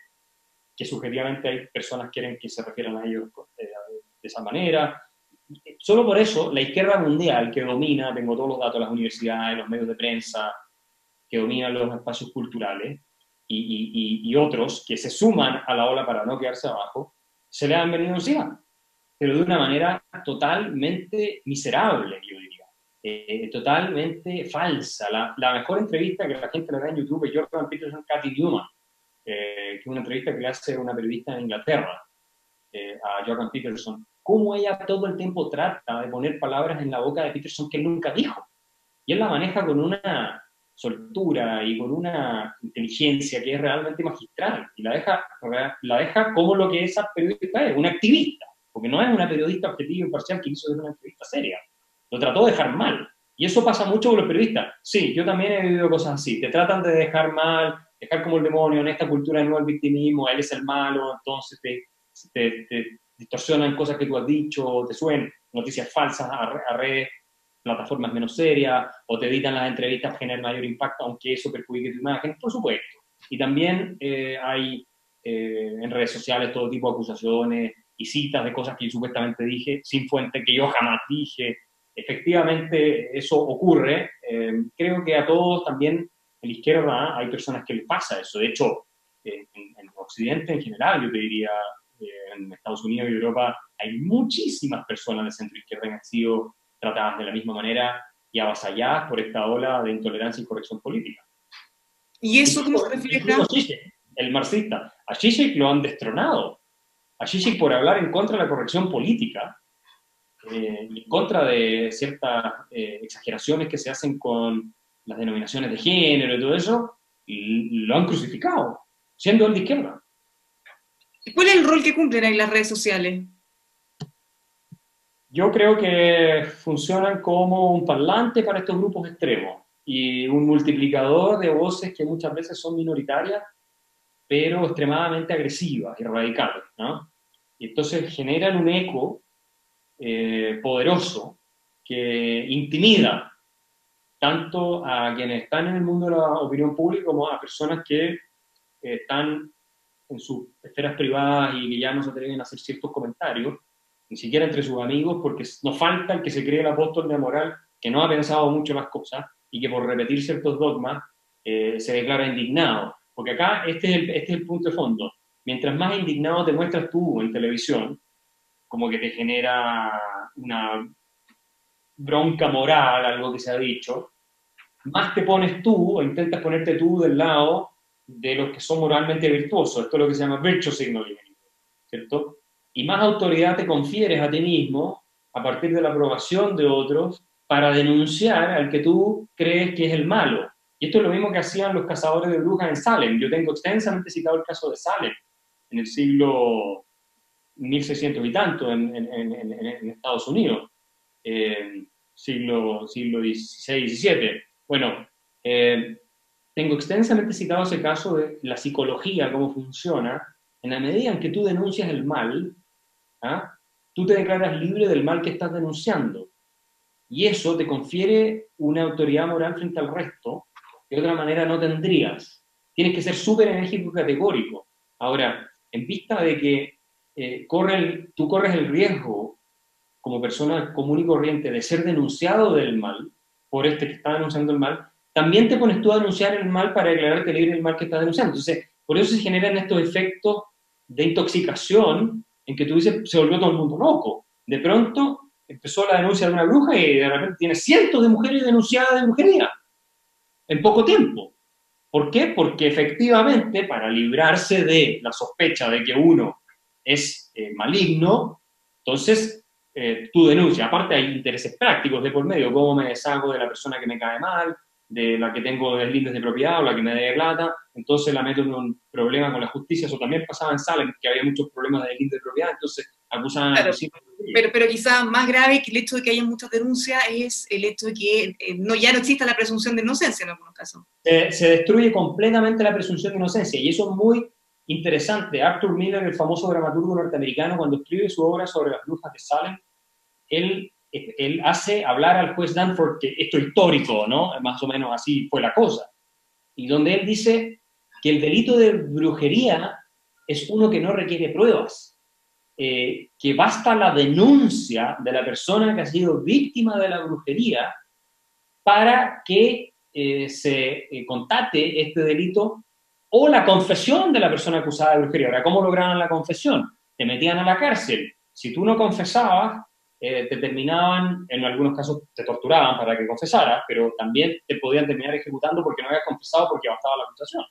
que subjetivamente hay personas que quieren que se refieran a ellos eh, de esa manera. Solo por eso, la izquierda mundial que domina, tengo todos los datos de las universidades, los medios de prensa, que dominan los espacios culturales, y, y, otros que se suman a la ola para no quedarse abajo, se le han venido encima, pero de una manera totalmente miserable, yo diría, eh, totalmente falsa. La, mejor entrevista que la gente le da en YouTube es Jordan Peterson, Cathy Newman, eh, que es una entrevista que le hace una periodista en Inglaterra eh, a Jordan Peterson, cómo ella todo el tiempo trata de poner palabras en la boca de Peterson que nunca dijo. Y él la maneja con una soltura y con una inteligencia que es realmente magistral y la deja, la deja como lo que esa periodista es, una activista, porque no es una periodista objetiva y imparcial que hizo una entrevista seria, lo trató de dejar mal. Y eso pasa mucho con los periodistas. Sí, yo también he vivido cosas así, te tratan de dejar mal, dejar como el demonio en esta cultura de nuevo el victimismo, él es el malo, entonces te, te, distorsionan cosas que tú has dicho, te suenan noticias falsas a redes plataformas menos serias o te editan las entrevistas para mayor impacto, aunque eso perjudique tu imagen, por supuesto. Y también eh, hay eh, en redes sociales todo tipo de acusaciones y citas de cosas que yo supuestamente dije sin fuente que yo jamás dije. Efectivamente, eso ocurre. Eh, creo que a todos también en la izquierda hay personas que les pasa eso. De hecho, en, en Occidente en general, yo te diría, en Estados Unidos y Europa, hay muchísimas personas de centro izquierda que han sido tratadas de la misma manera y avasalladas por esta ola de intolerancia y corrección política. ¿Y eso cómo se refleja? El marxista. A Zizek lo han destronado. A Zizek por hablar en contra de la corrección política, eh, en contra de ciertas eh, exageraciones que se hacen con las denominaciones de género y todo eso, y lo han crucificado, siendo el de izquierda. ¿Cuál es el rol que cumplen ahí las redes sociales? Yo creo que funcionan como un parlante para estos grupos extremos y un multiplicador de voces que muchas veces son minoritarias, pero extremadamente agresivas y radicales. ¿no? Y entonces generan un eco eh, poderoso que intimida tanto a quienes están en el mundo de la opinión pública como a personas que están en sus esferas privadas y que ya no se atreven a hacer ciertos comentarios ni siquiera entre sus amigos, porque nos falta el que se cree el apóstol de moral, que no ha pensado mucho las cosas y que por repetir ciertos dogmas eh, se declara indignado. Porque acá este es, el, este es el punto de fondo. Mientras más indignado te muestras tú en televisión, como que te genera una bronca moral, algo que se ha dicho, más te pones tú o intentas ponerte tú del lado de los que son moralmente virtuosos. Esto es lo que se llama virtue signaling, ¿cierto? Y más autoridad te confieres a ti mismo a partir de la aprobación de otros para denunciar al que tú crees que es el malo. Y esto es lo mismo que hacían los cazadores de brujas en Salem. Yo tengo extensamente citado el caso de Salem en el siglo 1600 y tanto en, Estados Unidos, eh, siglo, siglo XVI, XVII. Bueno, eh, tengo extensamente citado ese caso de la psicología, cómo funciona, en la medida en que tú denuncias el mal, ¿ah? tú te declaras libre del mal que estás denunciando. Y eso te confiere una autoridad moral frente al resto que de otra manera no tendrías. Tienes que ser súper enérgico y categórico. Ahora, en vista de que eh, tú corres el riesgo como persona común y corriente de ser denunciado del mal, por este que está denunciando el mal, también te pones tú a denunciar el mal para declararte libre del mal que estás denunciando. Entonces, por eso se generan estos efectos de intoxicación en que tú dices, se volvió todo el mundo loco. De pronto empezó la denuncia de una bruja y de repente tiene cientos de mujeres denunciadas de brujería en poco tiempo. ¿Por qué? Porque efectivamente, para librarse de la sospecha de que uno es eh, maligno, entonces eh, tú denuncias. Aparte hay intereses prácticos de por medio, cómo me deshago de la persona que me cae mal, de la que tengo deslindes de propiedad o la que me dé plata, entonces la meto en un problema con la justicia. Eso también pasaba en Salem, que había muchos problemas de deslindes de propiedad, entonces acusaban a pero, pero quizás más grave que el hecho de que haya muchas denuncias es el hecho de que eh, no, ya no exista la presunción de inocencia en algunos casos. se destruye completamente la presunción de inocencia y eso es muy interesante. Arthur Miller, el famoso dramaturgo norteamericano, cuando escribe su obra sobre las brujas de Salem, él él hace hablar al juez Danford que esto es histórico, ¿no? Más o menos así fue la cosa. Y donde él dice que el delito de brujería es uno que no requiere pruebas. eh, que basta la denuncia de la persona que ha sido víctima de la brujería para que eh, se eh, contate este delito o la confesión de la persona acusada de brujería. Ahora, ¿cómo lograban la confesión? Te metían a la cárcel. Si tú no confesabas, te terminaban, en algunos casos te torturaban para que confesaras, pero también te podían terminar ejecutando porque no habías confesado porque bastaba la acusación.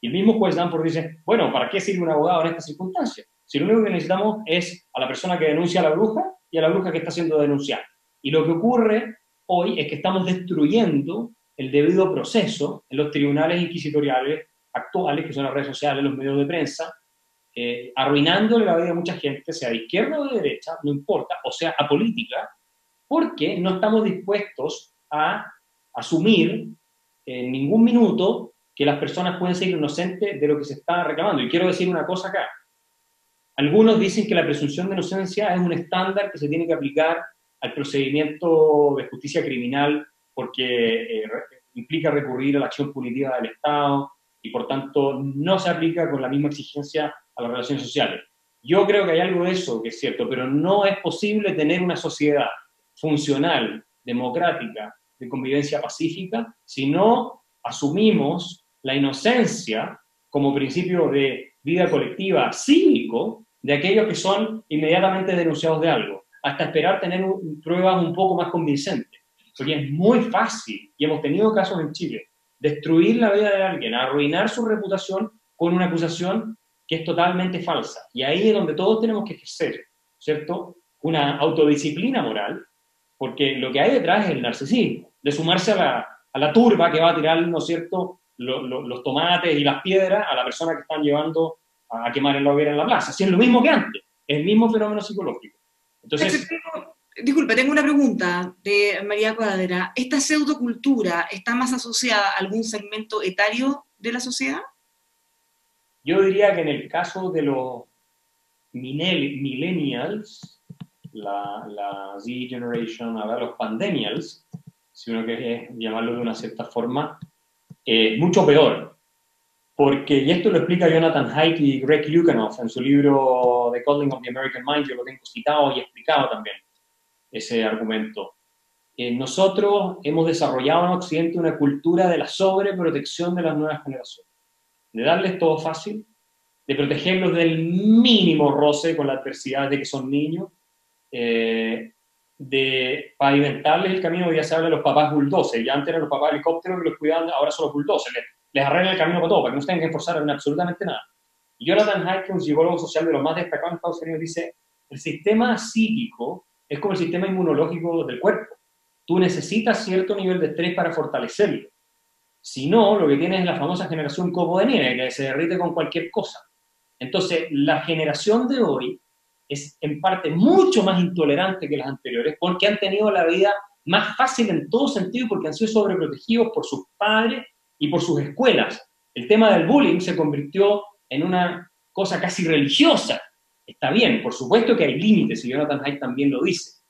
Y el mismo juez Danforth dice, bueno, ¿para qué sirve un abogado en estas circunstancias? Si lo único que necesitamos es a la persona que denuncia a la bruja y a la bruja que está siendo denunciada. Y lo que ocurre hoy es que estamos destruyendo el debido proceso en los tribunales inquisitoriales actuales, que son las redes sociales, los medios de prensa, eh, arruinándole la vida a mucha gente, sea de izquierda o de derecha, no importa, o sea, a política, porque no estamos dispuestos a asumir en ningún minuto que las personas pueden ser inocentes de lo que se está reclamando. Y quiero decir una cosa acá. Algunos dicen que la presunción de inocencia es un estándar que se tiene que aplicar al procedimiento de justicia criminal porque eh, implica recurrir a la acción punitiva del Estado y por tanto no se aplica con la misma exigencia a las relaciones sociales. Yo creo que hay algo de eso que es cierto, pero no es posible tener una sociedad funcional, democrática, de convivencia pacífica, si no asumimos la inocencia como principio de vida colectiva cívico de aquellos que son inmediatamente denunciados de algo, hasta esperar tener pruebas un poco más convincentes. Porque es muy fácil, y hemos tenido casos en Chile, destruir la vida de alguien, arruinar su reputación con una acusación que es totalmente falsa. Y ahí es donde todos tenemos que ejercer, ¿cierto? Una autodisciplina moral, porque lo que hay detrás es el narcisismo, de sumarse a la, a la turba que va a tirar, ¿no es cierto?, los tomates y las piedras a la persona que están llevando a quemar el hoguera en la plaza. Si es lo mismo que antes, el mismo fenómeno psicológico. Entonces, disculpe, tengo una pregunta de María Cuadra. ¿Esta pseudocultura está más asociada a algún segmento etario de la sociedad? Yo diría que en el caso de los millennials, la, Z Generation, a ver, los pandemials, si uno quiere llamarlo de una cierta forma, eh, mucho peor. Porque, y esto lo explica Jonathan Haidt y Greg Lukianoff en su libro The Calling of the American Mind, yo lo tengo citado y explicado también, ese argumento. Eh, nosotros hemos desarrollado en Occidente una cultura de la sobreprotección de las nuevas generaciones, de darles todo fácil, de protegerlos del mínimo roce con la adversidad de que son niños, eh, de pavimentarles el camino, ya se habla de los papás bulldozers, ya antes eran los papás helicópteros que los cuidaban, ahora son los bulldozers, les, les arreglan el camino para todo, para que no se tengan que esforzar en absolutamente nada. Y Jonathan Haidt, un psicólogo social de los más destacados en Estados Unidos, dice, el sistema psíquico es como el sistema inmunológico del cuerpo. Tú necesitas cierto nivel de estrés para fortalecerlo. Si no, lo que tienes es la famosa generación copo de nieve, que se derrite con cualquier cosa. Entonces, la generación de hoy es en parte mucho más intolerante que las anteriores porque han tenido la vida más fácil en todo sentido porque han sido sobreprotegidos por sus padres y por sus escuelas. El tema del bullying se convirtió en una cosa casi religiosa. Está bien, por supuesto que hay límites, y Jonathan Haidt también lo dice.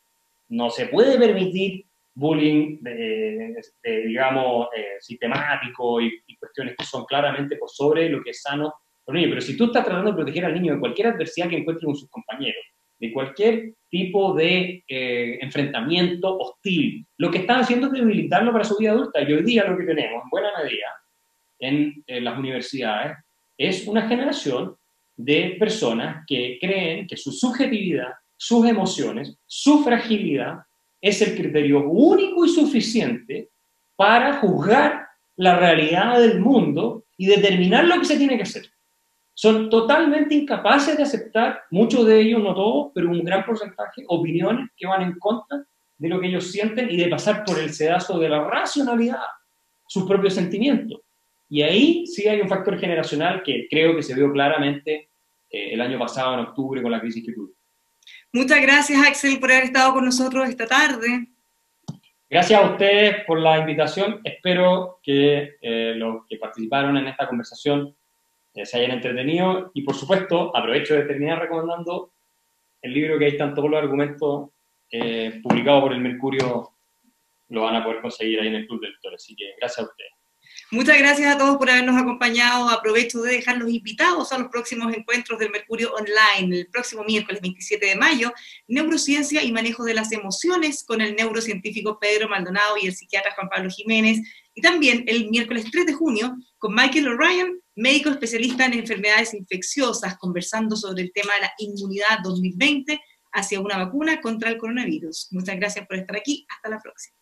No se puede permitir bullying, digamos, eh, sistemático y, y, cuestiones que son claramente por sobre lo que es sano pero si tú estás tratando de proteger al niño de cualquier adversidad que encuentre con sus compañeros, de cualquier tipo de eh, enfrentamiento hostil, lo que están haciendo es debilitarlo para su vida adulta. Y hoy día lo que tenemos, en buena medida, en, en las universidades, es una generación de personas que creen que su subjetividad, sus emociones, su fragilidad es el criterio único y suficiente para juzgar la realidad del mundo y determinar lo que se tiene que hacer son totalmente incapaces de aceptar, muchos de ellos, no todos, pero un gran porcentaje, opiniones que van en contra de lo que ellos sienten y de pasar por el sedazo de la racionalidad, sus propios sentimientos. Y ahí sí hay un factor generacional que creo que se vio claramente eh, el año pasado, en octubre, con la crisis que tuvo. Muchas gracias, Axel, por haber estado con nosotros esta tarde. Gracias a ustedes por la invitación. Espero que eh, los que participaron en esta conversación se hayan entretenido y por supuesto aprovecho de terminar recomendando el libro que ahí están todos los argumentos eh, publicados por el Mercurio, lo van a poder conseguir ahí en el Club de Lectores. Así que gracias a ustedes. Muchas gracias a todos por habernos acompañado. Aprovecho de dejar los invitados a los próximos encuentros del Mercurio Online. El próximo miércoles 27 de mayo, Neurociencia y Manejo de las Emociones con el neurocientífico Pedro Maldonado y el psiquiatra Juan Pablo Jiménez. Y también el miércoles 3 de junio con Michael O'Ryan, médico especialista en enfermedades infecciosas, conversando sobre el tema de la inmunidad 2020 hacia una vacuna contra el coronavirus. Muchas gracias por estar aquí. Hasta la próxima.